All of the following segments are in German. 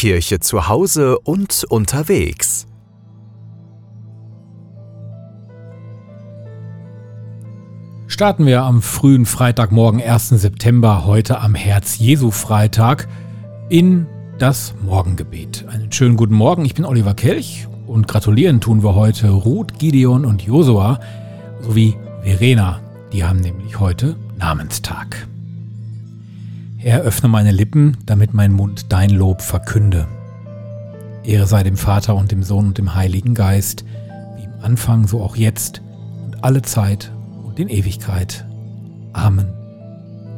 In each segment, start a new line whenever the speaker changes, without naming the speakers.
Kirche zu Hause und unterwegs.
Starten wir am frühen Freitagmorgen, 1. September, heute am Herz-Jesu-Freitag, in das Morgengebet. Einen schönen guten Morgen, ich bin Oliver Kelch und gratulieren tun wir heute Ruth, Gideon und Josua sowie Verena. Die haben nämlich heute Namenstag. Herr, öffne meine Lippen, damit mein Mund dein Lob verkünde. Ehre sei dem Vater und dem Sohn und dem Heiligen Geist, wie im Anfang, so auch jetzt und alle Zeit und in Ewigkeit. Amen.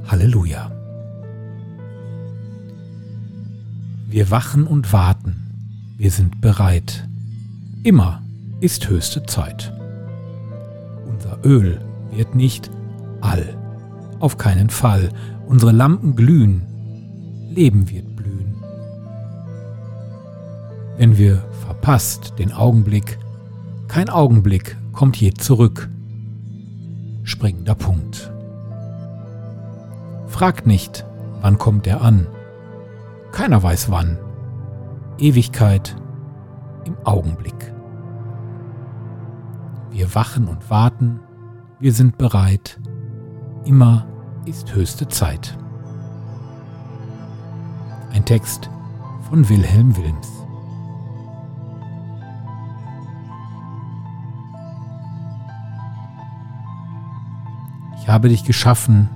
Halleluja. Wir wachen und warten. Wir sind bereit. Immer ist höchste Zeit. Unser Öl wird nicht all. Auf keinen Fall unsere Lampen glühen, Leben wird blühen. Wenn wir verpasst den Augenblick, kein Augenblick kommt je zurück. Springender Punkt. Fragt nicht, wann kommt er an. Keiner weiß wann. Ewigkeit im Augenblick. Wir wachen und warten, wir sind bereit, immer ist höchste Zeit. Ein Text von Wilhelm Wilms. Ich habe dich geschaffen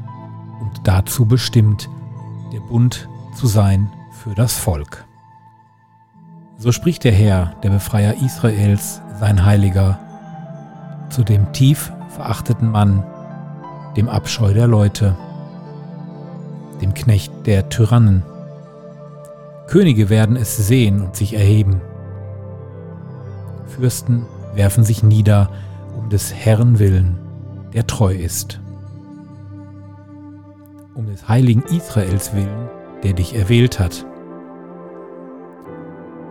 und dazu bestimmt, der Bund zu sein für das Volk. So spricht der Herr, der Befreier Israels, sein Heiliger, zu dem tief verachteten Mann, dem Abscheu der Leute, dem Knecht der Tyrannen. Könige werden es sehen und sich erheben. Fürsten werfen sich nieder um des Herrn willen, der treu ist. Um des heiligen Israels willen, der dich erwählt hat.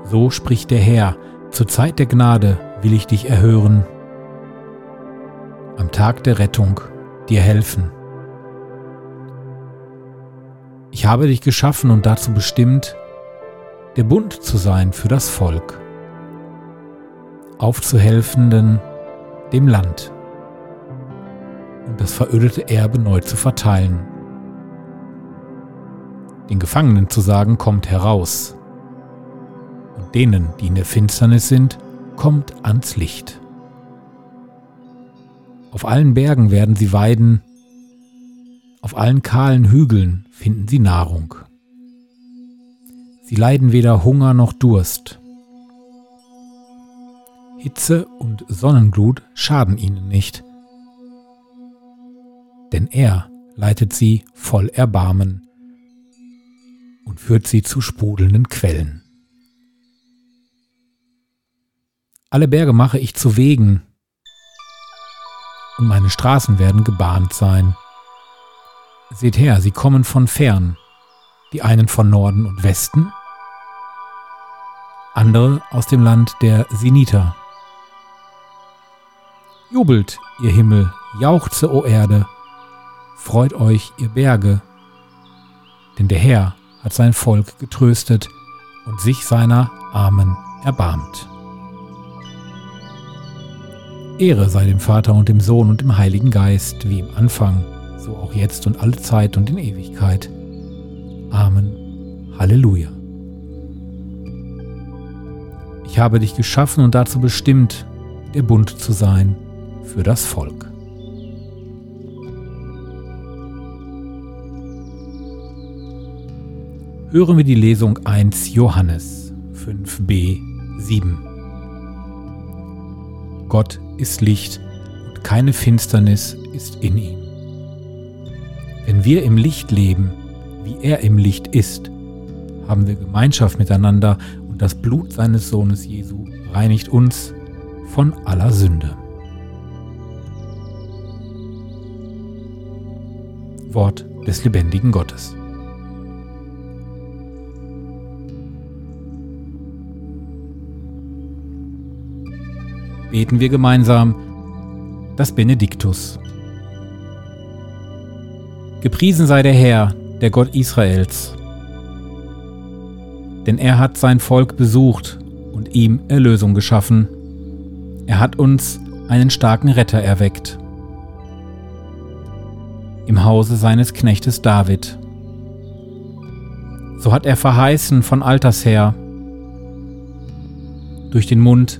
So spricht der Herr, zur Zeit der Gnade will ich dich erhören. Am Tag der Rettung dir helfen. Ich habe dich geschaffen und dazu bestimmt, der Bund zu sein für das Volk, aufzuhelfenden dem Land und das verödete Erbe neu zu verteilen. Den Gefangenen zu sagen, kommt heraus, und denen, die in der Finsternis sind, kommt ans Licht. Auf allen Bergen werden sie weiden, auf allen kahlen Hügeln finden sie Nahrung. Sie leiden weder Hunger noch Durst. Hitze und Sonnenglut schaden ihnen nicht, denn er leitet sie voll Erbarmen und führt sie zu sprudelnden Quellen. Alle Berge mache ich zu Wegen, und meine Straßen werden gebahnt sein. Seht her, sie kommen von fern, die einen von Norden und Westen, andere aus dem Land der Siniter. Jubelt, ihr Himmel, jauchze, o Erde, freut euch, ihr Berge, denn der Herr hat sein Volk getröstet und sich seiner Armen erbarmt. Ehre sei dem Vater und dem Sohn und dem Heiligen Geist, wie im Anfang, so auch jetzt und alle Zeit und in Ewigkeit. Amen. Halleluja. Ich habe dich geschaffen und dazu bestimmt, der Bund zu sein für das Volk. Hören wir die Lesung 1 Johannes 5b 7. Gott ist Licht und keine Finsternis ist in ihm. Wenn wir im Licht leben, wie er im Licht ist, haben wir Gemeinschaft miteinander und das Blut seines Sohnes Jesu reinigt uns von aller Sünde. Wort des lebendigen Gottes. Beten wir gemeinsam das Benediktus. Gepriesen sei der Herr, der Gott Israels. Denn er hat sein Volk besucht und ihm Erlösung geschaffen. Er hat uns einen starken Retter erweckt. Im Hause seines Knechtes David. So hat er verheißen von alters her, durch den Mund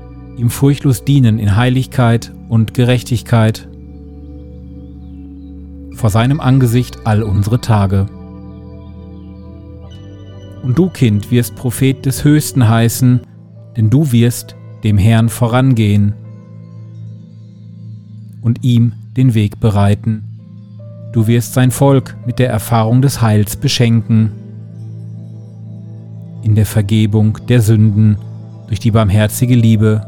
ihm furchtlos dienen in Heiligkeit und Gerechtigkeit. Vor seinem Angesicht all unsere Tage. Und du, Kind, wirst Prophet des Höchsten heißen, denn du wirst dem Herrn vorangehen und ihm den Weg bereiten. Du wirst sein Volk mit der Erfahrung des Heils beschenken, in der Vergebung der Sünden durch die barmherzige Liebe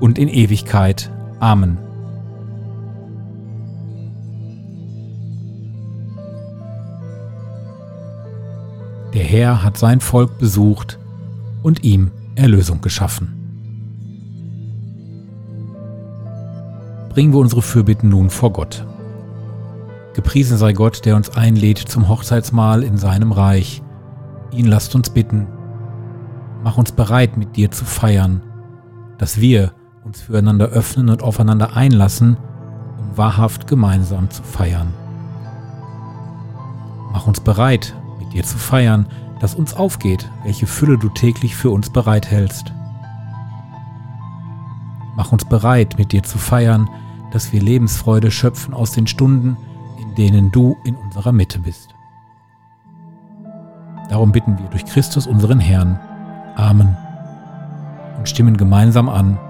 und in Ewigkeit. Amen. Der Herr hat sein Volk besucht und ihm Erlösung geschaffen. Bringen wir unsere Fürbitten nun vor Gott. Gepriesen sei Gott, der uns einlädt zum Hochzeitsmahl in seinem Reich. Ihn lasst uns bitten. Mach uns bereit, mit dir zu feiern, dass wir uns füreinander öffnen und aufeinander einlassen, um wahrhaft gemeinsam zu feiern. Mach uns bereit, mit dir zu feiern, dass uns aufgeht, welche Fülle du täglich für uns bereithältst. Mach uns bereit, mit dir zu feiern, dass wir Lebensfreude schöpfen aus den Stunden, in denen du in unserer Mitte bist. Darum bitten wir durch Christus unseren Herrn. Amen. Und stimmen gemeinsam an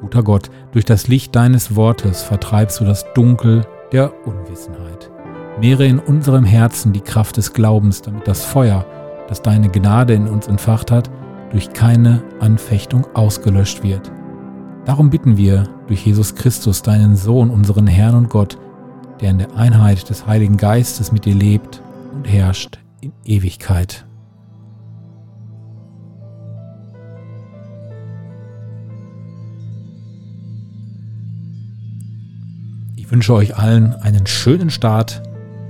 Guter Gott, durch das Licht deines Wortes vertreibst du das Dunkel der Unwissenheit. Mehre in unserem Herzen die Kraft des Glaubens, damit das Feuer, das deine Gnade in uns entfacht hat, durch keine Anfechtung ausgelöscht wird. Darum bitten wir durch Jesus Christus, deinen Sohn, unseren Herrn und Gott, der in der Einheit des Heiligen Geistes mit dir lebt und herrscht in Ewigkeit. Ich wünsche euch allen einen schönen Start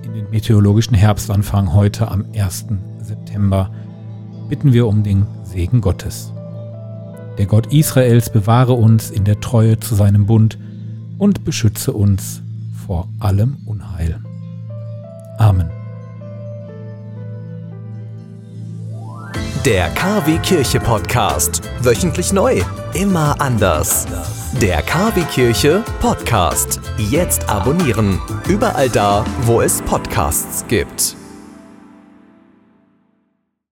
in den meteorologischen Herbstanfang heute am 1. September. Bitten wir um den Segen Gottes. Der Gott Israels bewahre uns in der Treue zu seinem Bund und beschütze uns vor allem Unheil. Amen.
Der KW Kirche Podcast. Wöchentlich neu. Immer anders. Der KW Kirche Podcast. Jetzt abonnieren. Überall da, wo es Podcasts gibt.